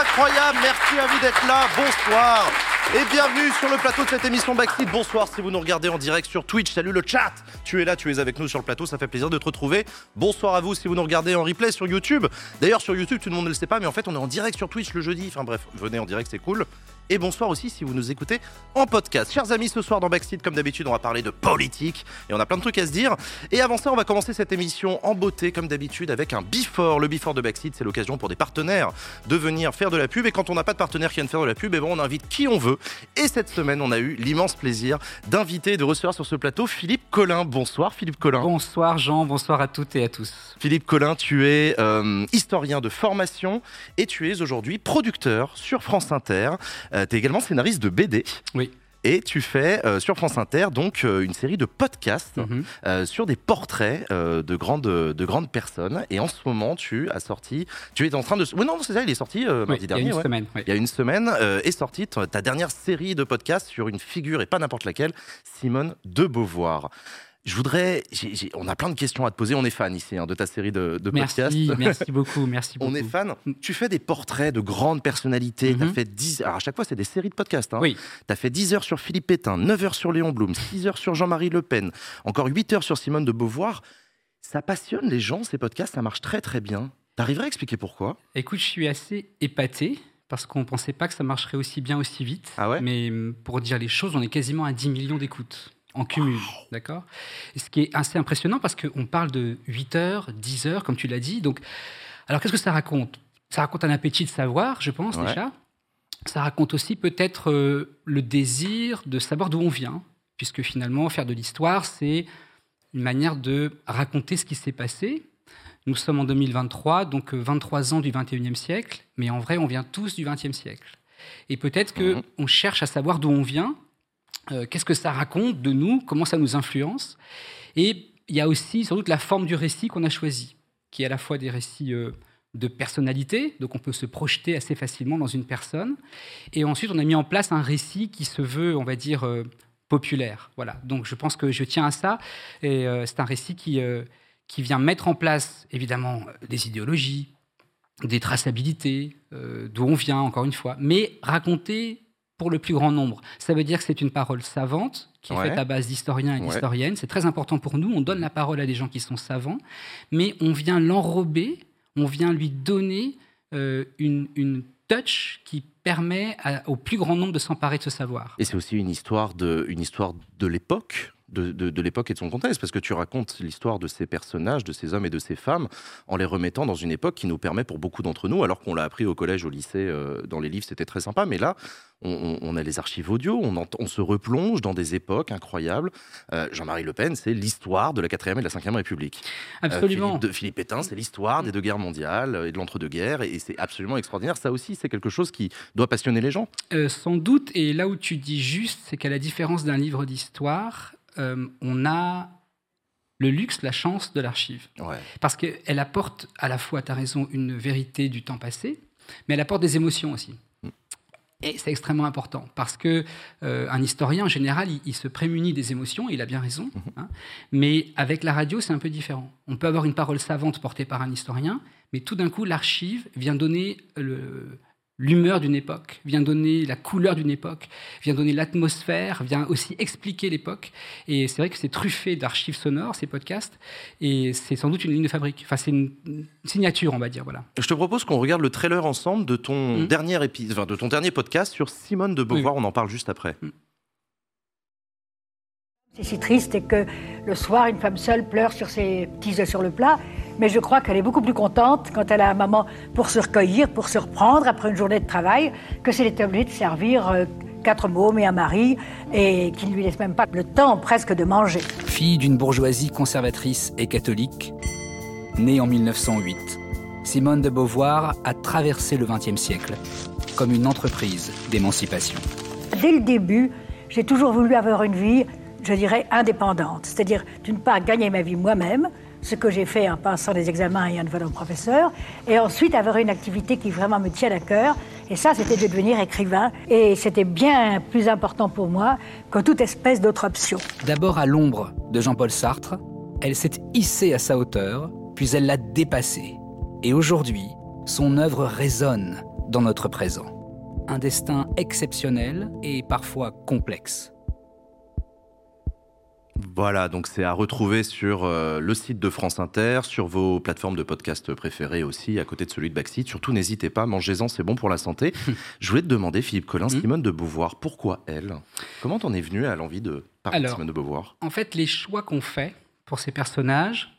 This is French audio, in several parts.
Incroyables, merci à vous d'être là, bonsoir et bienvenue sur le plateau de cette émission Backstreet. Bonsoir si vous nous regardez en direct sur Twitch. Salut le chat. Tu es là, tu es avec nous sur le plateau. Ça fait plaisir de te retrouver. Bonsoir à vous si vous nous regardez en replay sur YouTube. D'ailleurs, sur YouTube, tout le monde ne le sait pas, mais en fait, on est en direct sur Twitch le jeudi. Enfin bref, venez en direct, c'est cool. Et bonsoir aussi si vous nous écoutez en podcast. Chers amis, ce soir dans Backstreet, comme d'habitude, on va parler de politique et on a plein de trucs à se dire. Et avant ça, on va commencer cette émission en beauté, comme d'habitude, avec un before. Le before de Backstreet, c'est l'occasion pour des partenaires de venir faire de la pub. Et quand on n'a pas de partenaire qui viennent faire de la pub, et bon, on invite qui on veut. Et cette semaine, on a eu l'immense plaisir d'inviter et de recevoir sur ce plateau Philippe Collin. Bonsoir Philippe Collin. Bonsoir Jean, bonsoir à toutes et à tous. Philippe Collin, tu es euh, historien de formation et tu es aujourd'hui producteur sur France Inter. Euh, tu es également scénariste de BD. Oui. Et tu fais euh, sur France Inter donc euh, une série de podcasts Mhm. euh, sur des portraits de grandes de grandes personnes. Et en ce moment, tu as sorti, tu es en train de, oui non c'est ça, il est sorti Oui, mardi il y a dernier. une ouais. semaine. oui. Il y a une semaine est sortie ta dernière série de podcasts sur une figure et pas n'importe laquelle, Simone de Beauvoir. Je voudrais, on a plein de questions à te poser. On est fan ici hein, de ta série de, de podcasts. Merci, merci beaucoup, merci beaucoup. On est fan. Tu fais des portraits de grandes personnalités. As Mhm. fait 10. Alors à chaque fois, c'est des séries de podcasts. Hein. Oui, Tu as fait 10 heures sur Philippe Pétain, 9 heures sur Léon Blum, 6 heures sur Jean-Marie Le Pen, encore 8 heures sur Simone de Beauvoir. Ça passionne les gens, ces podcasts. Ça marche très très bien. T'arriverais à expliquer pourquoi? Écoute, je suis assez épaté parce qu'on ne pensait pas que ça marcherait aussi bien, aussi vite. Ah ouais? Mais hum, pour dire les choses, on est quasiment à 10 millions d'écoutes en cumul. D'accord? Ce qui est assez impressionnant parce qu'on parle de 8 heures, 10 heures, comme tu l'as dit. Donc, alors qu'est-ce que ça raconte? Ça raconte un appétit de savoir, je pense, Ouais. déjà. Ça raconte aussi peut-être euh, le désir de savoir d'où on vient, puisque finalement, faire de l'histoire, c'est une manière de raconter ce qui s'est passé. Nous sommes en 2023, donc euh, 23 ans du 21e siècle, mais en vrai, on vient tous du 20e siècle. Et peut-être que Mhm. on cherche à savoir d'où on vient, euh, qu'est-ce que ça raconte de nous, comment ça nous influence? Et il y a aussi sans doute la forme du récit qu'on a choisi, qui est à la fois des récits euh, de personnalité, donc on peut se projeter assez facilement dans une personne. Et ensuite, on a mis en place un récit qui se veut, on va dire, euh, populaire. Voilà. Donc je pense que je tiens à ça. Et c'est un récit qui, qui vient mettre en place, évidemment, des idéologies, des traçabilités, d'où on vient, encore une fois, mais raconter pour le plus grand nombre. Ça veut dire que c'est une parole savante, qui est faite à base d'historiens et Ouais. d'historiennes. C'est très important pour nous. On donne la parole à des gens qui sont savants, mais on vient l'enrober, on vient lui donner euh, une, une touch qui permet à- au plus grand nombre de s'emparer de ce savoir. Et c'est aussi une histoire de, une histoire de l'époque. De, de- de l'époque et de son contexte, parce que tu racontes l'histoire de ces personnages, de ces hommes et de ces femmes, en les remettant dans une époque qui nous permet pour beaucoup d'entre nous, alors qu'on l'a appris au collège, au lycée, euh, dans les livres, c'était très sympa, mais là, on, a les archives audio, on, on se replonge dans des époques incroyables. Euh, Jean-Marie Le Pen, c'est l'histoire de la 4e et de la 5e République. Euh, Absolument. Philippe, de, Philippe Pétain, c'est l'histoire des deux guerres mondiales et de l'entre-deux-guerres, et, et c'est absolument extraordinaire. Ça aussi, c'est quelque chose qui doit passionner les gens. Sans doute, et là où tu dis juste, c'est qu'à la différence d'un livre d'histoire, on a le luxe, la chance de l'archive. Ouais. Parce qu'elle apporte à la fois, tu as raison, une vérité du temps passé, mais elle apporte des émotions aussi. Mm. Et c'est extrêmement important parce que euh, un historien en général, il, il se prémunit des émotions, et il a bien raison. Mm-hmm. hein. mais avec la radio, c'est un peu différent. On peut avoir une parole savante portée par un historien, mais tout d'un coup, l'archive vient donner le- l'humeur d'une époque, vient donner la couleur d'une époque, vient donner l'atmosphère, vient aussi expliquer l'époque. Et c'est vrai que c'est truffé d'archives sonores, ces podcasts, et c'est sans doute une ligne de fabrique. Enfin, c'est une signature, on va dire, voilà. Je te propose qu'on regarde le trailer ensemble de ton Mm. dernier épisode, enfin, de ton dernier podcast sur Simone de Beauvoir. On en parle juste après. C'est si triste et que le soir, une femme seule pleure sur ses petits œufs sur le plat. Mais je crois qu'elle est beaucoup plus contente quand elle a un maman pour se recueillir, pour se reprendre après une journée de travail, que si elle était obligée de servir euh, quatre mômes et un mari et qui ne lui laisse même pas le temps presque de manger. Fille d'une bourgeoisie conservatrice et catholique, née en 1908, Simone de Beauvoir a traversé le XXe siècle comme une entreprise d'émancipation. Dès le début, j'ai toujours voulu avoir une vie, je dirais, indépendante. C'est-à-dire, d'une part, gagner ma vie moi-même, ce que j'ai fait en passant des examens et en devenant professeur, et ensuite avoir une activité qui vraiment me tient à cœur. Et ça, c'était de devenir écrivain. Et c'était bien plus important pour moi que toute espèce d'autre option. D'abord à l'ombre de Jean-Paul Sartre, Elle s'est hissée à sa hauteur, puis elle l'a dépassée. Et aujourd'hui, son œuvre résonne dans notre présent. Un destin exceptionnel et parfois complexe. Voilà, donc c'est à retrouver sur euh, le site de France Inter, sur vos plateformes de podcast préférées aussi, à côté de celui de Backseat. Surtout, n'hésitez pas, mangez-en, c'est bon pour la santé. Je voulais te demander, Philippe Collin, Hmm. Simone de Beauvoir, pourquoi elle? Comment t'en es venu à l'envie de parler de Simone de Beauvoir? En fait, les choix qu'on fait pour ces personnages,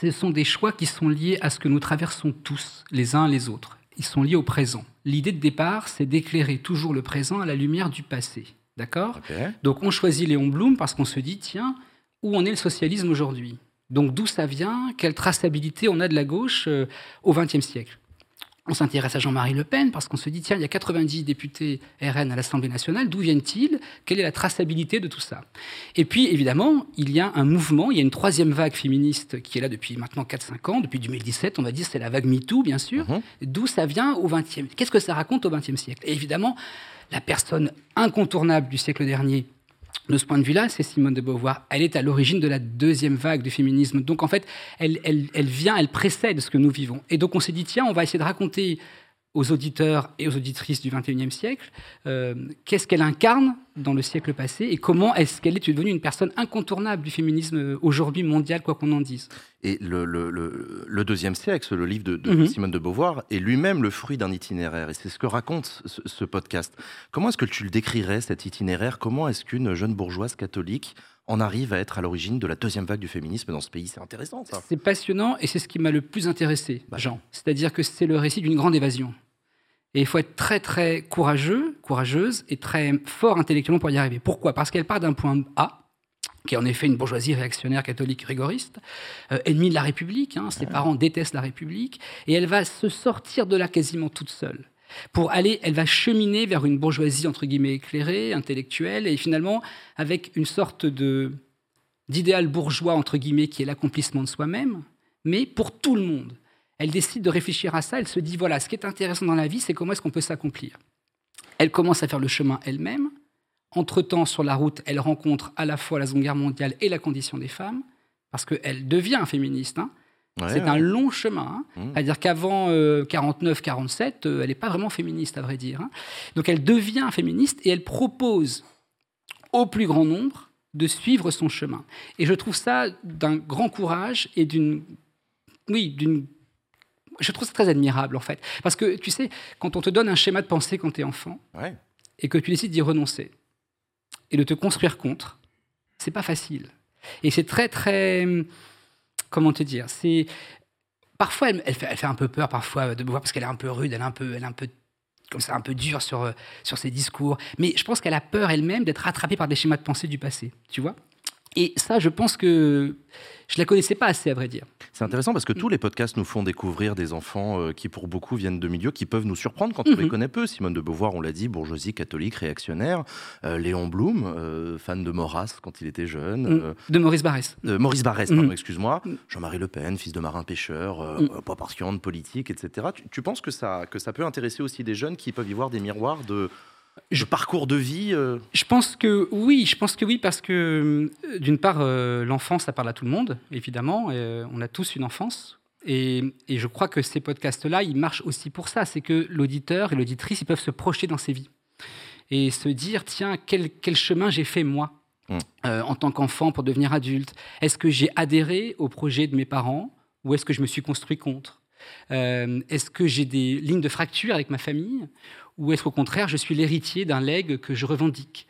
ce sont des choix qui sont liés à ce que nous traversons tous, les uns les autres. Ils sont liés au présent. L'idée de départ, c'est d'éclairer toujours le présent à la lumière du passé. D'accord. Donc on choisit Léon Blum parce qu'on se dit, tiens, où en est le socialisme aujourd'hui? Donc d'où ça vient? Quelle traçabilité on a de la gauche euh, au XXe siècle? On s'intéresse à Jean-Marie Le Pen parce qu'on se dit, tiens, il y a 90 députés RN à l'Assemblée nationale, d'où viennent-ils? Quelle est la traçabilité de tout ça? Et puis, évidemment, il y a un mouvement, il y a une troisième vague féministe qui est là depuis maintenant 4-5 ans, depuis 2017, on va dire, c'est la vague MeToo, bien sûr. Mhm. D'où ça vient au XXe Qu'est-ce que ça raconte au XXe siècle? Et évidemment, la personne incontournable du siècle dernier, de ce point de vue-là, c'est Simone de Beauvoir. Elle est à l'origine de la deuxième vague du féminisme. Donc en fait, elle, elle, elle vient, elle précède ce que nous vivons. Et donc on s'est dit, tiens, on va essayer de raconter aux auditeurs et aux auditrices du XXIe siècle euh, qu'est-ce qu'elle incarne dans le siècle passé et comment est-ce qu'elle est devenue une personne incontournable du féminisme euh, aujourd'hui mondial, quoi qu'on en dise. Et le, le- le- le deuxième siècle, le livre de, de Mhm. Simone de Beauvoir, est lui-même le fruit d'un itinéraire. Et c'est ce que raconte ce, ce podcast. Comment est-ce que tu le décrirais, cet itinéraire? Comment est-ce qu'une jeune bourgeoise catholique en arrive à être à l'origine de la deuxième vague du féminisme dans ce pays? C'est intéressant, ça. C'est passionnant et c'est ce qui m'a le plus intéressé, Bah. Jean. C'est-à-dire que c'est le récit d'une grande évasion. Et il faut être très très courageux, courageuse et très fort intellectuellement pour y arriver. Pourquoi? Parce qu'elle part d'un point A, qui est en effet une bourgeoisie réactionnaire catholique rigoriste, euh, ennemie de la République. hein, ses parents détestent la République, et elle va se sortir de là quasiment toute seule. Pour aller, elle va cheminer vers une bourgeoisie entre guillemets éclairée, intellectuelle, et finalement avec une sorte de d'idéal bourgeois entre guillemets qui est l'accomplissement de soi-même, mais pour tout le monde. Elle décide de réfléchir à ça. Elle se dit voilà, ce qui est intéressant dans la vie, c'est comment est-ce qu'on peut s'accomplir. Elle commence à faire le chemin elle-même. Entre-temps, sur la route, elle rencontre à la fois la Seconde Guerre mondiale et la condition des femmes, parce qu'elle devient féministe. hein. Ouais, c'est ouais. un long chemin. hein. Mmh. C'est-à-dire qu'avant 49-47, elle n'est pas vraiment féministe, à vrai dire. hein. Donc elle devient féministe et elle propose au plus grand nombre de suivre son chemin. Et je trouve ça d'un grand courage et d'une... Oui, d'une... Je trouve ça très admirable, en fait. Parce que, tu sais, quand on te donne un schéma de pensée quand tu es enfant, Ouais. et que tu décides d'y renoncer et de te construire contre, c'est pas facile. Et c'est très, très. Comment te dire C'est. Parfois, elle, elle fait, elle fait un peu peur, parfois, de me voir, parce qu'elle est un peu rude, elle est un peu. Elle est un peu comme ça, un peu dure sur, euh, sur ses discours. Mais je pense qu'elle a peur elle-même d'être rattrapée par des schémas de pensée du passé, tu vois? Et ça, je pense que je la connaissais pas assez, à vrai dire. C'est intéressant parce que Mm. tous les podcasts nous font découvrir des enfants euh, qui, pour beaucoup, viennent de milieux qui peuvent nous surprendre quand on les Mhm. connaît peu. Simone de Beauvoir, on l'a dit, bourgeoisie catholique réactionnaire. Euh, Léon Blum, euh, fan de Maurras quand il était jeune. Mm. Euh, De Maurice Barrès. Maurice Barrès, pardon, Mhm. excuse-moi. Mm. Jean-Marie Le Pen, fils de marin pêcheur, Mm. pas partisan de politique, etc. Tu, tu penses que ça, que ça peut intéresser aussi des jeunes qui peuvent y voir des miroirs de, de parcours de vie euh, Je pense que oui, je pense que oui, parce que euh, d'une part, euh, l'enfance, ça parle à tout le monde, évidemment. euh, on a tous une enfance. Et, et je crois que ces podcasts-là, ils marchent aussi pour ça. C'est que l'auditeur et l'auditrice, ils peuvent se projeter dans ces vies. Et se dire, tiens, quel, quel chemin j'ai fait moi Mm. euh, en tant qu'enfant pour devenir adulte Est-ce que j'ai adhéré au projet de mes parents ou est-ce que je me suis construit contre? Euh, Est-ce que j'ai des lignes de fracture avec ma famille ou est-ce qu'au contraire, je suis l'héritier d'un legs que je revendique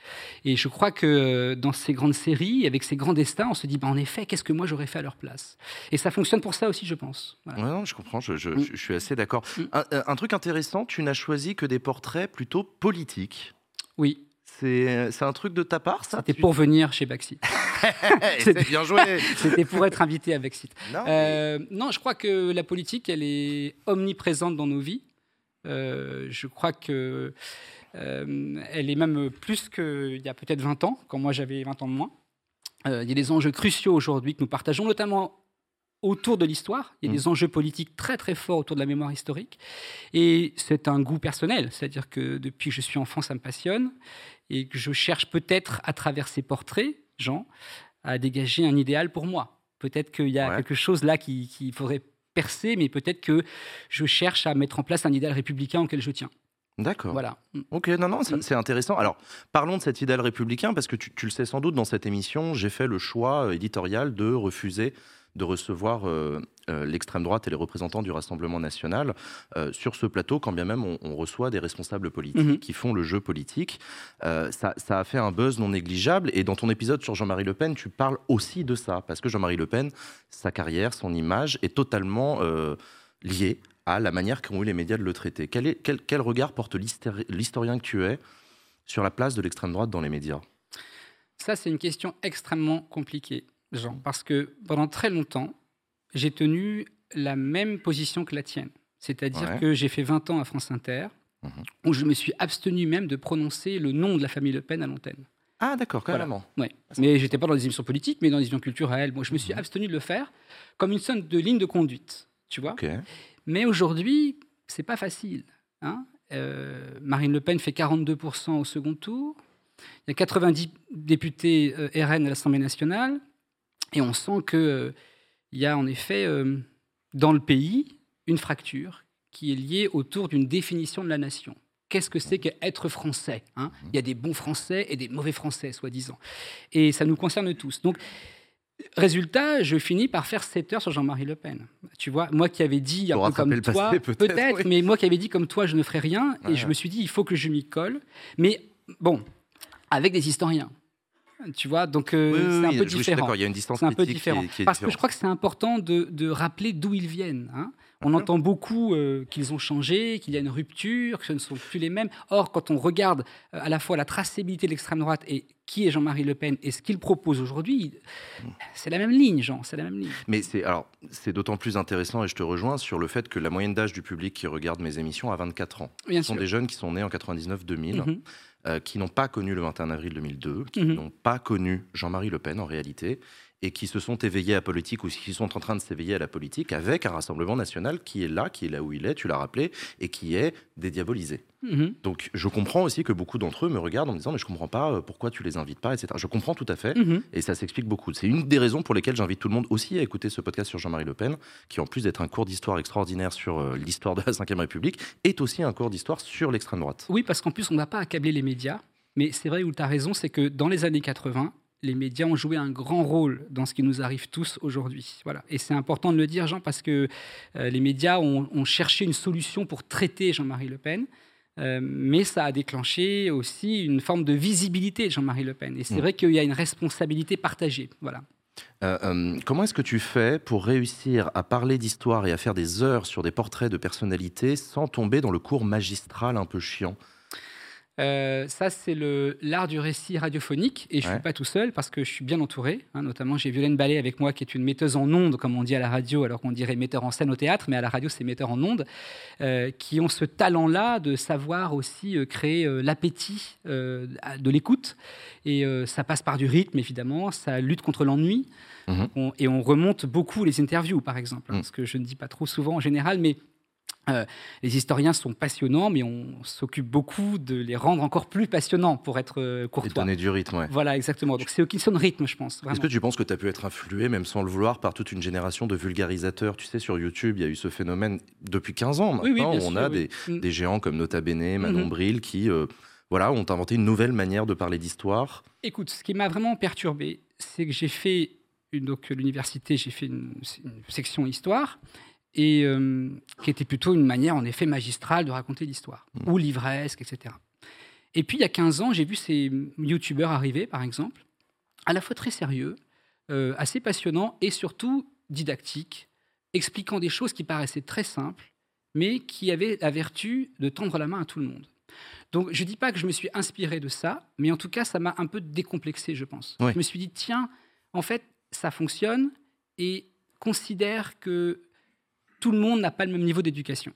Et je crois que euh, dans ces grandes séries, avec ces grands destins, on se dit, bah, en effet, qu'est-ce que moi j'aurais fait à leur place? Et ça fonctionne pour ça aussi, je pense. Voilà. Ouais, non, je comprends, je, je- Mm. je suis assez d'accord. Mm. Un, un truc intéressant, tu n'as choisi que des portraits plutôt politiques. Oui, C'est c'est un truc de ta part, ça? C'était Tu- pour venir chez Baxit. C'est bien joué c'était pour être invité à Baxit. Non, mais- Euh, non, je crois que la politique, elle est omniprésente dans nos vies. Euh, je crois que euh, elle est même plus qu'il y a peut-être 20 ans, quand moi j'avais 20 ans de moins. Euh, il y a des enjeux cruciaux aujourd'hui que nous partageons, notamment autour de l'histoire. Il y a Mm. des enjeux politiques très très forts autour de la mémoire historique. Et c'est un goût personnel, c'est-à-dire que depuis que je suis enfant, ça me passionne et que je cherche peut-être à travers ces portraits, Jean, à dégager un idéal pour moi. Peut-être qu'il y a Ouais. quelque chose là qu'il qui faudrait percer, mais peut-être que je cherche à mettre en place un idéal républicain auquel je tiens. D'accord. Voilà. Ok, non, non, Mm. c'est intéressant. Alors, parlons de cet idéal républicain, parce que tu, tu le sais sans doute, dans cette émission, j'ai fait le choix éditorial de refuser de recevoir euh, euh, l'extrême droite et les représentants du Rassemblement national euh, sur ce plateau, quand bien même on, on reçoit des responsables politiques Mhm. qui font le jeu politique. Ça, ça a fait un buzz non négligeable. Et dans ton épisode sur Jean-Marie Le Pen, tu parles aussi de ça, parce que Jean-Marie Le Pen, sa carrière, son image est totalement liée à la manière qu'ont eu les médias de le traiter. Quel, est- quel- quel regard porte l'histori- l'historien que tu es sur la place de l'extrême droite dans les médias? Ça, c'est une question extrêmement compliquée, Jean, parce que pendant très longtemps, j'ai tenu la même position que la tienne. C'est-à-dire Ouais. que j'ai fait 20 ans à France Inter, Mhm. où je me suis abstenu même de prononcer le nom de la famille Le Pen à l'antenne. Ah d'accord, Voilà. carrément. Ouais. Mais j'étais pas dans des émissions politiques, mais dans des émissions culturelles. Moi, je me suis Mhm. abstenu de le faire comme une sorte de ligne de conduite, tu vois. Mais aujourd'hui, c'est pas facile. hein. Euh, Marine Le Pen fait 42% au second tour. Il y a 90 députés euh, RN à l'Assemblée nationale. Et on sent qu'il y a en effet euh, dans le pays une fracture qui est liée autour d'une définition de la nation. Qu'est-ce que c'est qu'être français hein? Il y a des bons Français et des mauvais Français, soi-disant. Et ça nous concerne tous. Donc, Résultat, je finis par faire 7 heures sur Jean-Marie Le Pen. Tu vois, moi qui avais dit, un peu comme toi, peut-être, oui. mais moi qui avais dit comme toi, je ne ferai rien, Ouais, et je me suis dit, il faut que je m'y colle. Mais bon, avec des historiens. Tu vois, donc euh, Oui, oui, c'est oui, un peu je suis différent. d'accord, il y a une distance un peu différent. qui est- qui est Parce que je crois que c'est important de, de rappeler d'où ils viennent. hein. On entend beaucoup euh, qu'ils ont changé, qu'il y a une rupture, que ce ne sont plus les mêmes. Or, quand on regarde euh, à la fois la traçabilité de l'extrême droite et qui est Jean-Marie Le Pen et ce qu'il propose aujourd'hui, Mhm. c'est la même ligne, Jean, c'est la même ligne. Mais c'est alors c'est d'autant plus intéressant et je te rejoins sur le fait que la moyenne d'âge du public qui regarde mes émissions a 24 ans. Bien Ce sont sûr. des jeunes qui sont nés en 99-2000, Mhm. euh, qui n'ont pas connu le 21 avril 2002, qui Mhm. n'ont pas connu Jean-Marie Le Pen en réalité, et qui se sont éveillés à la politique ou qui sont en train de s'éveiller à la politique avec un Rassemblement national qui est là, qui est là où il est, tu l'as rappelé, et qui est dédiabolisé. Mhm. Donc je comprends aussi que beaucoup d'entre eux me regardent en me disant mais je comprends pas euh, pourquoi tu les invites pas, etc. Je comprends tout à fait. Mhm. Et ça s'explique beaucoup. C'est une des raisons pour lesquelles j'invite tout le monde aussi à écouter ce podcast sur Jean-Marie Le Pen, qui en plus d'être un cours d'histoire extraordinaire sur euh, l'histoire de la Ve République, est aussi un cours d'histoire sur l'extrême droite. Oui, parce qu'en plus, on ne va pas accabler les médias. Mais c'est vrai où tu as raison, c'est que dans les années 80, les médias ont joué un grand rôle dans ce qui nous arrive tous aujourd'hui. Voilà. Et c'est important de le dire, Jean, parce que euh, les médias ont, ont cherché une solution pour traiter Jean-Marie Le Pen. Euh, mais ça a déclenché aussi une forme de visibilité de Jean-Marie Le Pen. Et c'est Mm. vrai qu'il y a une responsabilité partagée. Voilà. Euh, comment est-ce que tu fais pour réussir à parler d'histoire et à faire des heures sur des portraits de personnalités sans tomber dans le cours magistral un peu chiant? Euh, ça, c'est l'art du récit radiophonique. Et je ne Ouais. suis pas tout seul parce que je suis bien entouré. hein. notamment, j'ai Violaine Ballet avec moi, qui est une metteuse en ondes, comme on dit à la radio, alors qu'on dirait metteur en scène au théâtre, mais à la radio, c'est metteur en ondes, euh, qui ont ce talent-là de savoir aussi euh, créer l'appétit de l'écoute. Et ça passe par du rythme, évidemment. Ça lutte contre l'ennui. Mhm. Et on remonte beaucoup les interviews, par exemple, hein, Mhm. ce que je ne dis pas trop souvent en général, mais euh, les historiens sont passionnants, mais on s'occupe beaucoup de les rendre encore plus passionnants pour être euh, et courtois. donner du rythme ouais. Voilà, exactement. Donc c'est eux qui rythme, je pense. Est-ce que tu penses que tu as pu être influé, même sans le vouloir, par toute une génération de vulgarisateurs? Tu sais, sur YouTube, il y a eu ce phénomène depuis 15 ans maintenant. Oui, oui, où sûr, on a oui. des, Mm. des géants comme Nota Bene, Manon Mhm. Bril, qui euh, voilà, ont inventé une nouvelle manière de parler d'histoire. Écoute, ce qui m'a vraiment perturbé, c'est que j'ai fait, donc l'université, j'ai fait une, une section histoire, et euh, qui était plutôt une manière, en effet, magistrale de raconter l'histoire, Mhm. ou livresque, etc. Et puis, il y a 15 ans, j'ai vu ces youtubeurs arriver, par exemple, à la fois très sérieux, euh, assez passionnants, et surtout didactiques, expliquant des choses qui paraissaient très simples, mais qui avaient la vertu de tendre la main à tout le monde. Donc, je ne dis pas que je me suis inspiré de ça, mais en tout cas, ça m'a un peu décomplexé, je pense. Oui. Je me suis dit, tiens, en fait, ça fonctionne et considère que tout le monde n'a pas le même niveau d'éducation.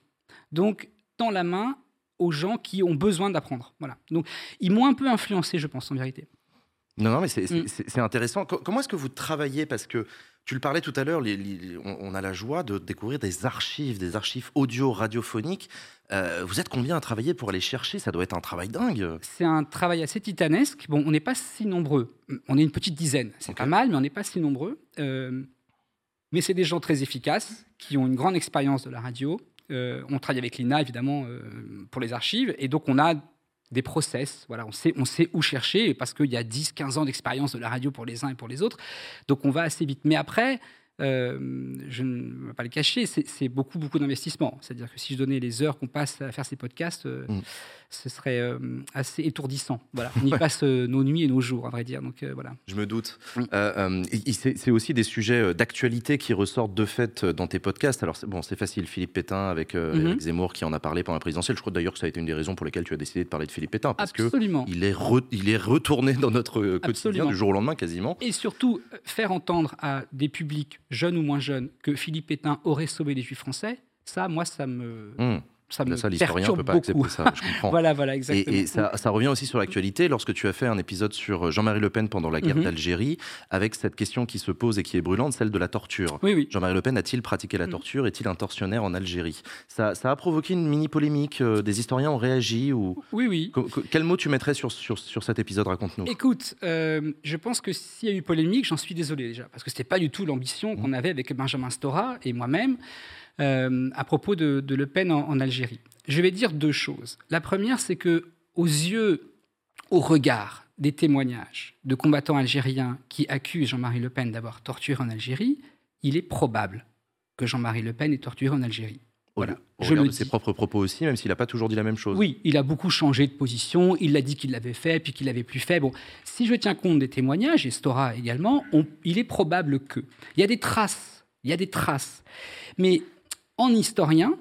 Donc, tends la main aux gens qui ont besoin d'apprendre. Voilà. Donc, ils m'ont un peu influencé, je pense, en vérité. Non, non, mais c'est Mm. intéressant. Co- comment est-ce que vous travaillez? Parce que tu le parlais tout à l'heure, on, a la joie de découvrir des archives, des archives audio, radiophoniques. Euh, vous êtes combien à travailler pour aller chercher? Ça doit être un travail dingue. C'est un travail assez titanesque. Bon, on n'est pas si nombreux. On est une petite dizaine. C'est pas mal, mais on n'est pas si nombreux. Euh, mais c'est des gens très efficaces, qui ont une grande expérience de la radio. Euh, on travaille avec l'INA, évidemment, euh, pour les archives, et donc on a des process, voilà, on sait, on sait où chercher, parce qu'il y a 10, 15 ans d'expérience de la radio pour les uns et pour les autres, donc on va assez vite. Mais après, euh, je ne vais pas le cacher, c'est beaucoup, beaucoup d'investissement. C'est-à-dire que si je donnais les heures qu'on passe à faire ces podcasts, euh, mm. ce serait euh, assez étourdissant. Voilà. On y passe nos nuits et nos jours, à vrai dire. Donc, voilà. Je me doute. C'est aussi des sujets d'actualité qui ressortent de fait dans tes podcasts. Alors, bon, c'est facile. Philippe Pétain avec. Eric Zemmour qui en a parlé pendant la présidentielle. Je crois d'ailleurs que ça a été une des raisons pour lesquelles tu as décidé de parler de Philippe Pétain. Parce Absolument. il est, il est retourné dans notre quotidien du jour au lendemain quasiment. Et surtout, faire entendre à des publics jeunes ou moins jeunes, que Philippe Pétain aurait sauvé les Juifs français, ça, moi, ça me. Mmh. Ça, me ça l'historien peut pas accepter ça, je comprends. voilà, voilà, exactement. Et, ça, ça, revient aussi sur l'actualité, lorsque tu as fait un épisode sur Jean-Marie Le Pen pendant la guerre mmh. d'Algérie, avec cette question qui se pose et qui est brûlante, celle de la torture. Oui, oui. Jean-Marie Le Pen a-t-il pratiqué la mmh. torture? Est-il un tortionnaire en Algérie? Ça, ça, a provoqué une mini-polémique, euh, des historiens ont réagi ou... Oui, oui. quel mot tu mettrais sur, sur, sur cet épisode? Raconte-nous. Écoute, euh, je pense que s'il y a eu polémique, j'en suis désolé déjà, parce que ce n'était pas du tout l'ambition qu'on avait avec Benjamin Stora et moi-même. Euh, à propos de, Le Pen en, Algérie. Je vais dire deux choses. La première, c'est que aux yeux, au regard des témoignages de combattants algériens qui accusent Jean-Marie Le Pen d'avoir torturé en Algérie, il est probable que Jean-Marie Le Pen ait torturé en Algérie. Voilà. je le de ses propres propos aussi, même s'il n'a pas toujours dit la même chose. Oui, il a beaucoup changé de position. Il a dit qu'il l'avait fait, puis qu'il l'avait plus fait. Bon, si je tiens compte des témoignages, et Stora également, il est probable que. Il y a des traces. Il y a des traces. Mais en historien,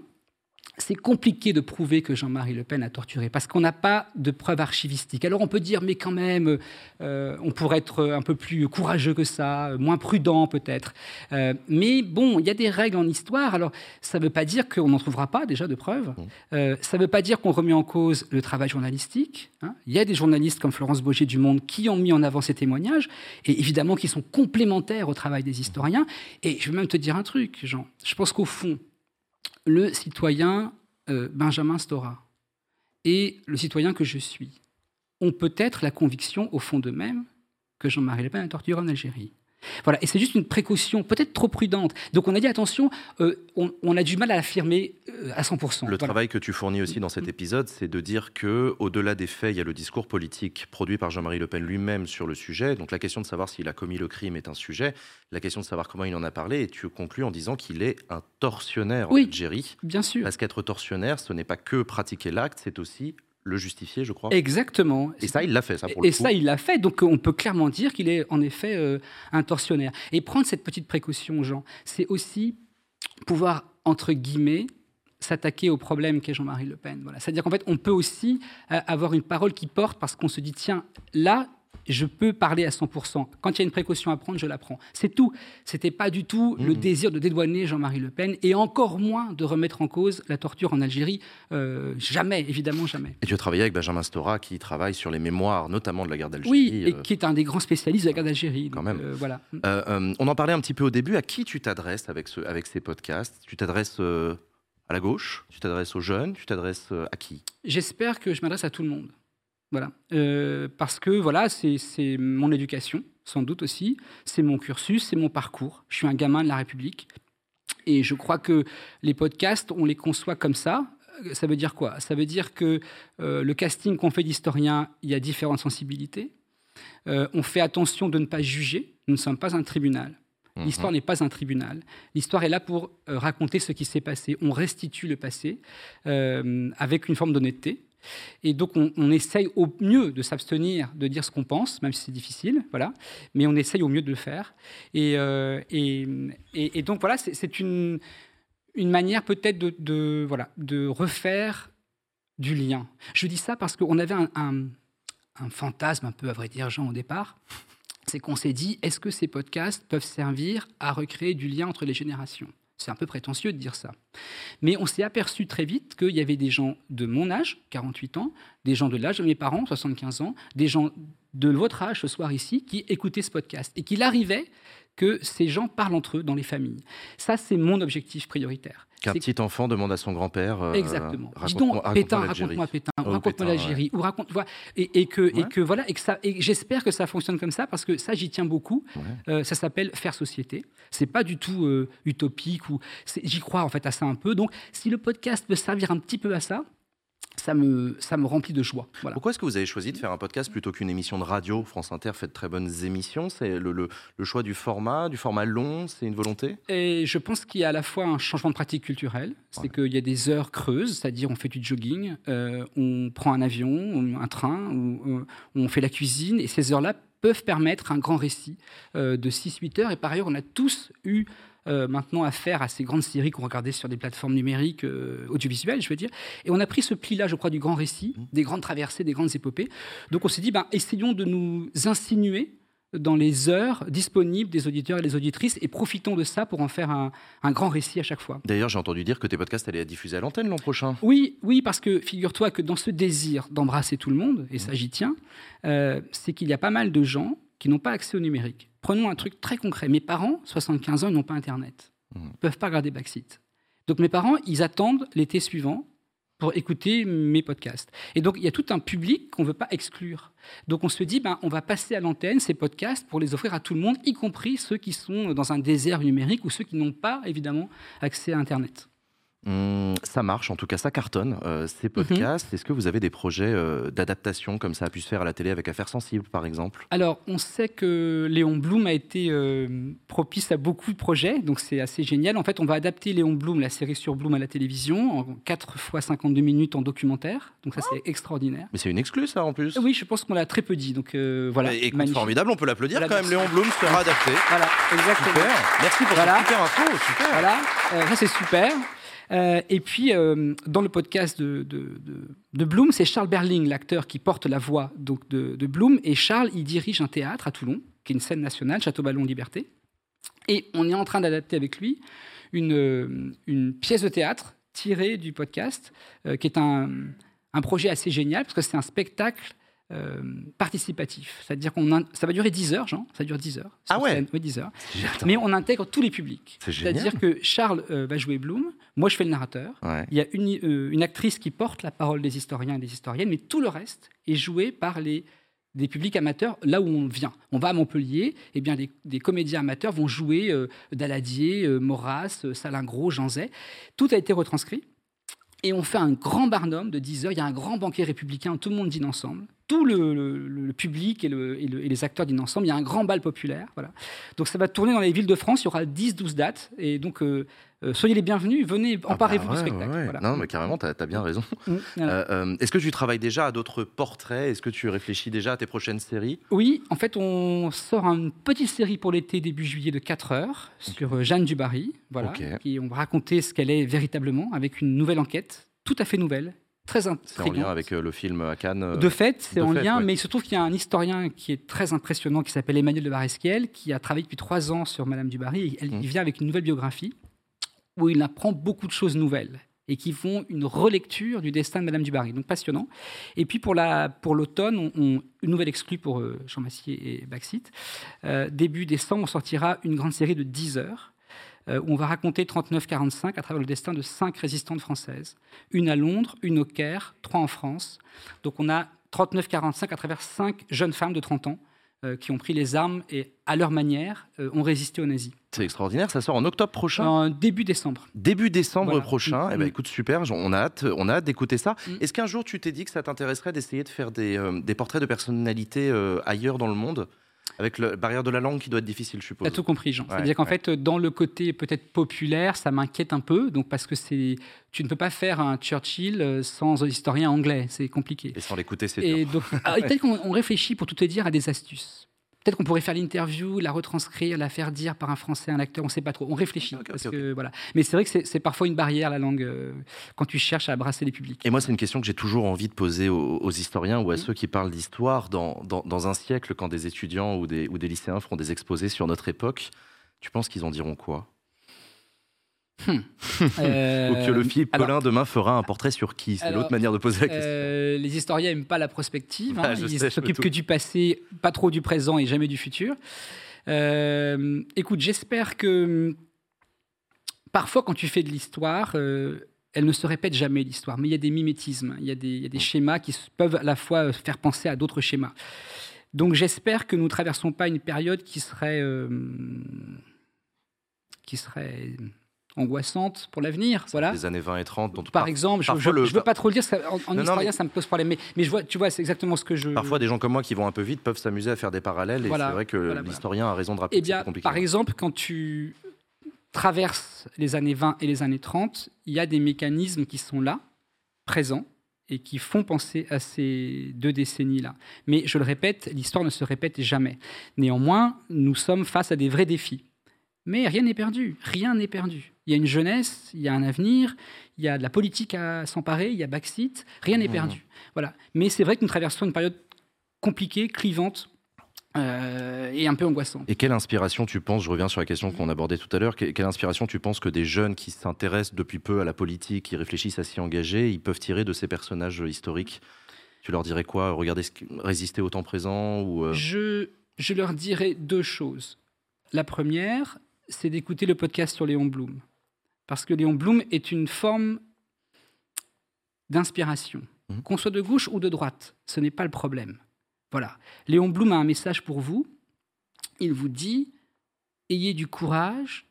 c'est compliqué de prouver que Jean-Marie Le Pen a torturé parce qu'on n'a pas de preuves archivistiques. Alors on peut dire, mais quand même, euh, on pourrait être un peu plus courageux que ça, moins prudent peut-être. Euh, mais bon, il y a des règles en histoire. Alors ça ne veut pas dire qu'on n'en trouvera pas déjà de preuves. Euh, ça ne veut pas dire qu'on remet en cause le travail journalistique. Hein. Il y a des journalistes comme Florence Boger du Monde qui ont mis en avant ces témoignages et évidemment qui sont complémentaires au travail des historiens. Et je vais même te dire un truc, Jean. Je pense qu'au fond, le citoyen euh, Benjamin Stora et le citoyen que je suis ont peut-être la conviction au fond d'eux-mêmes que Jean-Marie Le Pen a torturé en Algérie. Voilà, et c'est juste une précaution, peut-être trop prudente. Donc on a dit attention, euh, on, a du mal à l'affirmer euh, à 100%. Le travail que tu fournis aussi dans cet épisode, c'est de dire que, au-delà des faits, il y a le discours politique produit par Jean-Marie Le Pen lui-même sur le sujet. Donc la question de savoir s'il a commis le crime est un sujet. La question de savoir comment il en a parlé, et tu conclus en disant qu'il est un tortionnaire oui, en Algérie. Bien sûr. Parce qu'être tortionnaire, ce n'est pas que pratiquer l'acte, c'est aussi le justifier, je crois. Exactement. Et ça, il l'a fait, ça, pour le coup. Et ça, il l'a fait. Donc, on peut clairement dire qu'il est en effet euh, un tortionnaire. Et prendre cette petite précaution, Jean, c'est aussi pouvoir, entre guillemets, s'attaquer au problème qu'est Jean-Marie Le Pen. Voilà. C'est-à-dire qu'en fait, on peut aussi euh, avoir une parole qui porte parce qu'on se dit, tiens, là, je peux parler à 100%. Quand il y a une précaution à prendre, je la prends. C'est tout. C'était pas du tout le désir de dédouaner Jean-Marie Le Pen et encore moins de remettre en cause la torture en Algérie. Euh, jamais, évidemment, jamais. Et tu as travaillé avec Benjamin Stora qui travaille sur les mémoires, notamment de la guerre d'Algérie. Oui, et euh, qui est un des grands spécialistes de la guerre d'Algérie. Quand même. Euh, voilà. on en parlait un petit peu au début. À qui tu t'adresses avec, ce, avec ces podcasts? Tu t'adresses à la gauche? Tu t'adresses aux jeunes? Tu t'adresses à qui? J'espère que je m'adresse à tout le monde. Voilà. Euh, parce que voilà, c'est mon éducation, sans doute aussi. C'est mon cursus, c'est mon parcours. Je suis un gamin de la République. Et je crois que les podcasts, on les conçoit comme ça. Ça veut dire quoi? Ça veut dire que euh, le casting qu'on fait d'historien, il y a différentes sensibilités. Euh, on fait attention de ne pas juger. Nous ne sommes pas un tribunal. Mhm. L'histoire n'est pas un tribunal. L'histoire est là pour raconter ce qui s'est passé. On restitue le passé avec une forme d'honnêteté. Et donc, on, essaye au mieux de s'abstenir de dire ce qu'on pense, même si c'est difficile, voilà. Mais on essaye au mieux de le faire. Et, euh, donc, voilà, c'est une, une manière peut-être de, voilà, de refaire du lien. Je dis ça parce qu'on avait un, un, fantasme, un peu à vrai dire, Jean, au départ. C'est qu'on s'est dit, est-ce que ces podcasts peuvent servir à recréer du lien entre les générations? C'est un peu prétentieux de dire ça. Mais on s'est aperçu très vite qu'il y avait des gens de mon âge, 48 ans, des gens de l'âge de mes parents, 75 ans, des gens de votre âge ce soir ici, qui écoutaient ce podcast. Et qu'il arrivait que ces gens parlent entre eux dans les familles. Ça, c'est mon objectif prioritaire. Qu'un petit enfant demande à son grand-père. euh, Exactement. Dis donc, raconte-moi Pétain, raconte-moi Pétain, Oh, raconte-moi l'Algérie, ou raconte, voilà, et, et que, et Ouais. que voilà, et que ça, et j'espère que ça fonctionne comme ça parce que ça, j'y tiens beaucoup. Ouais. Euh, ça s'appelle faire société. C'est pas du tout euh, utopique ou j'y crois en fait à ça un peu. Donc, si le podcast peut servir un petit peu à ça, ça me, ça me remplit de joie. Voilà. Pourquoi est-ce que vous avez choisi de faire un podcast plutôt qu'une émission de radio France Inter fait de très bonnes émissions? C'est le, le- le choix du format, du format long, c'est une volonté? Et je pense qu'il y a à la fois un changement de pratique culturelle, c'est Ouais. qu'il y a des heures creuses, c'est-à-dire on fait du jogging, euh, on prend un avion, un train, ou euh, on fait la cuisine, et ces heures-là peuvent permettre un grand récit euh, de 6-8 heures. Et par ailleurs, on a tous eu euh, maintenant affaire à ces grandes séries qu'on regardait sur des plateformes numériques euh, audiovisuelles, je veux dire. Et on a pris ce pli-là, je crois, du grand récit, des grandes traversées, des grandes épopées. Donc on s'est dit, ben, essayons de nous insinuer dans les heures disponibles des auditeurs et des auditrices et profitons de ça pour en faire un, un grand récit à chaque fois. D'ailleurs, j'ai entendu dire que tes podcasts allaient être diffusés à l'antenne l'an prochain. Oui, oui, parce que figure-toi que dans ce désir d'embrasser tout le monde, et ça j'y tiens, euh, c'est qu'il y a pas mal de gens qui n'ont pas accès au numérique. Prenons un truc très concret. Mes parents, 75 ans, ils n'ont pas Internet. Ils ne peuvent pas regarder Backseat. Donc mes parents, ils attendent l'été suivant pour écouter mes podcasts. Et donc il y a tout un public qu'on ne veut pas exclure. Donc on se dit, ben, on va passer à l'antenne ces podcasts pour les offrir à tout le monde, y compris ceux qui sont dans un désert numérique ou ceux qui n'ont pas, évidemment, accès à Internet. Hum, ça marche, en tout cas, ça cartonne, euh, ces podcasts. Est-ce que vous avez des projets euh, d'adaptation comme ça a pu se faire à la télé avec Affaires sensibles, par exemple? Alors, on sait que Léon Blum a été euh, propice à beaucoup de projets, donc c'est assez génial. En fait, on va adapter Léon Blum, la série sur Blum à la télévision, en 4 fois 52 minutes en documentaire. Donc ça, c'est extraordinaire. Mais c'est une exclue, ça, en plus? Oui, je pense qu'on l'a très peu dit. Donc voilà. Et- écoute, formidable, on peut l'applaudir Voilà, quand même. Léon Blum sera adapté. Voilà, exactement. Super. Merci pour Voilà. super info. Super. Voilà, ça c'est super. Euh, et puis, euh, dans le podcast de, Bloom, c'est Charles Berling, l'acteur qui porte la voix donc, de, Bloom. Et Charles, il dirige un théâtre à Toulon, qui est une scène nationale, Château Ballon Liberté. Et on est en train d'adapter avec lui une, euh, pièce de théâtre tirée du podcast, qui est un projet assez génial, parce que c'est un spectacle euh, participatif. C'est-à-dire qu'on ça va durer 10 heures, Jean, ça dure 10 heures. Ah ouais. scène. Oui, 10 heures. Mais on intègre tous les publics. C'est-à-dire que Charles euh, va jouer Bloom, moi je fais le narrateur. Ouais. Il y a une, euh, une actrice qui porte la parole des historiens et des historiennes, mais tout le reste est joué par les, des publics amateurs là où on vient. On va à Montpellier, et bien des, des comédiens amateurs vont jouer Daladier, Maurras, Salingro, Jean Zay. Tout a été retranscrit. Et on fait un grand barnum de 10 heures. Il y a un grand banquet républicain tout le monde dîne ensemble. Tout le, public et les acteurs dînent ensemble. Il y a un grand bal populaire. Voilà. Donc ça va tourner dans les villes de France. Il y aura 10-12 dates. Et donc, euh, euh, soyez les bienvenus. Venez, Ah emparez-vous bah du spectacle. ouais. Voilà. Non, mais carrément, t'as as bien raison. Mm, voilà. Euh, euh, Est-ce que tu travailles déjà à d'autres portraits? Est-ce que tu réfléchis déjà à tes prochaines séries? Oui, en fait, on sort une petite série pour l'été début juillet de 4 heures sur Jeanne Dubarry. Voilà, qui on va raconter ce qu'elle est véritablement avec une nouvelle enquête, tout à fait nouvelle, très C'est en intrigante. lien avec le film à Cannes De fait, c'est en fait, lien, ouais. mais il se trouve qu'il y a un historien qui est très impressionnant, qui s'appelle Emmanuel de Baresquiel, qui a travaillé depuis trois ans sur Madame du Barry. Et elle, Mhm. Il vient avec une nouvelle biographie où il apprend beaucoup de choses nouvelles et qui font une relecture du destin de Madame du Barry. Donc passionnant. Et puis pour la pour l'automne, une nouvelle exclue pour euh, Jean Massier et Baxit. Euh, début décembre, on sortira une grande série de 10 heures euh, où on va raconter 39-45 à travers le destin de cinq résistantes françaises. Une à Londres, une au Caire, trois en France. Donc on a 39-45 à travers cinq jeunes femmes de 30 ans qui ont pris les armes et, à leur manière, euh, ont résisté aux nazis. C'est extraordinaire, ça sort en octobre prochain. En début décembre. Début décembre Voilà. prochain, eh ben, écoute, super, on a hâte, on a hâte d'écouter ça. Mm. Est-ce qu'un jour tu t'es dit que ça t'intéresserait d'essayer de faire des, euh, des portraits de personnalités euh, ailleurs dans le monde? Avec la barrière de la langue qui doit être difficile, je suppose. T'as tout compris, Jean. Ouais, C'est-à-dire qu'en ouais. fait, dans le côté peut-être populaire, ça m'inquiète un peu, donc parce que c'est, tu ne peux pas faire un Churchill euh, sans historien anglais, c'est compliqué. Et sans l'écouter, c'est Et dur. donc, ah, peut-être qu'on on réfléchit pour tout te dire à des astuces. Peut-être qu'on pourrait faire l'interview, la retranscrire, la faire dire par un Français, un acteur, on ne sait pas trop. On réfléchit. Parce que, voilà. Mais c'est vrai que c'est parfois une barrière, la langue, euh, quand tu cherches à brasser les publics. Et moi, c'est une question que j'ai toujours envie de poser aux, aux historiens ou à Mm. ceux qui parlent d'histoire. Dans, dans, dans un siècle, quand des étudiants ou des, ou des lycéens feront des exposés sur notre époque, tu penses qu'ils en diront quoi? Euh, Ou que le Philippe alors, Collin demain fera un portrait sur qui? C'est l'autre manière de poser la question. Euh, les historiens n'aiment pas la prospective. hein. Ah, Ils s'occupent que du passé, pas trop du présent et jamais du futur. Euh, écoute, j'espère que parfois, quand tu fais de l'histoire, euh, elle ne se répète jamais l'histoire, mais il y a des mimétismes, il y a des, il y a des schémas qui peuvent à la fois euh, faire penser à d'autres schémas. Donc j'espère que nous ne traversons pas une période qui serait, euh, qui serait angoissante pour l'avenir. Voilà. Les années 20 et 30, dont Par exemple, je ne veux pas trop le dire, ça- en, en non, historien mais- ça me pose problème, mais, mais je vois, tu vois, c'est exactement ce que je... Parfois, des gens comme moi qui vont un peu vite peuvent s'amuser à faire des parallèles. Et Voilà, c'est vrai que voilà, voilà. l'historien a raison de rappeler Eh que c'est bien, compliqué. par exemple, quand tu traverses les années 20 et les années 30, il y a des mécanismes qui sont là, présents, et qui font penser à ces deux décennies-là. Mais je le répète, l'histoire ne se répète jamais. Néanmoins, nous sommes face à des vrais défis. Mais rien n'est perdu, rien n'est perdu. Il y a une jeunesse, il y a un avenir, il y a de la politique à s'emparer, il y a Baxit, rien n'est Mmh. perdu. Voilà. Mais c'est vrai que nous traversons une période compliquée, clivante euh, et un peu angoissante. Et quelle inspiration tu penses, je reviens sur la question qu'on abordait tout à l'heure, que- quelle inspiration tu penses que des jeunes qui s'intéressent depuis peu à la politique, qui réfléchissent à s'y engager, ils peuvent tirer de ces personnages historiques? Tu leur dirais quoi? Regardez résister au temps présent ou euh, Je, je leur dirais deux choses. La première, c'est d'écouter le podcast sur Léon Blum. Parce que Léon Blum est une forme d'inspiration. Mhm. Qu'on soit de gauche ou de droite, ce n'est pas le problème. Voilà. Léon Blum a un message pour vous. Il vous dit ayez du courage,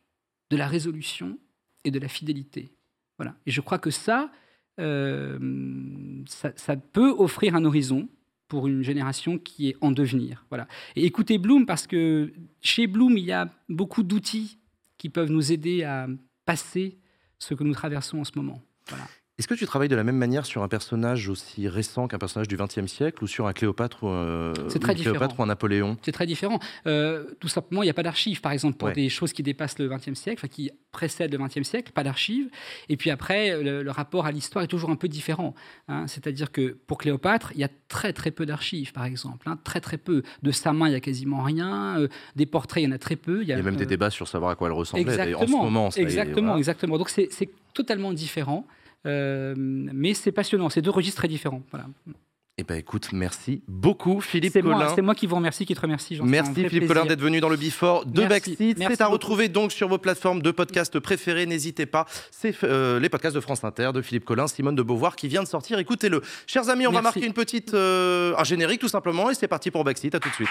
de la résolution et de la fidélité. Voilà. Et je crois que ça, euh, ça, ça peut offrir un horizon pour une génération qui est en devenir. Voilà. Et écoutez Bloom parce que chez Bloom, il y a beaucoup d'outils qui peuvent nous aider à passer ce que nous traversons en ce moment. Voilà. Est-ce que tu travailles de la même manière sur un personnage aussi récent qu'un personnage du XXe siècle ou sur un Cléopâtre ou, euh, C'est très une Cléopâtre ou un Napoléon? C'est très différent. Euh, tout simplement, il n'y a pas d'archives, par exemple, pour Ouais. des choses qui dépassent le XXe siècle, enfin, qui précèdent le XXe siècle, pas d'archives. Et puis après, le, le rapport à l'histoire est toujours un peu différent. hein. C'est-à-dire que pour Cléopâtre, il y a très très peu d'archives, par exemple. hein. Très très peu. De sa main, il y a quasiment rien. Euh, des portraits, il y en a très peu. Il y a même des débats sur savoir à quoi elle ressemblait. D'ailleurs, En ce Exactement, moment, exactement, voilà. exactement. Donc c'est totalement différent, mais c'est passionnant. C'est deux registres très différents. Voilà. Eh ben écoute, merci beaucoup Philippe C'est Collin. c'est moi qui vous remercie, qui te remercie. Jean. Merci Philippe plaisir. Collin d'être venu dans le Before de. Backseat. C'est à beaucoup. retrouver donc sur vos plateformes de podcasts préférées. N'hésitez pas. C'est euh, les podcasts de France Inter de Philippe Collin, Simone de Beauvoir qui vient de sortir. Écoutez-le. Chers amis, on va marquer une petite, euh, un générique tout simplement et c'est parti pour Backseat. À tout de suite.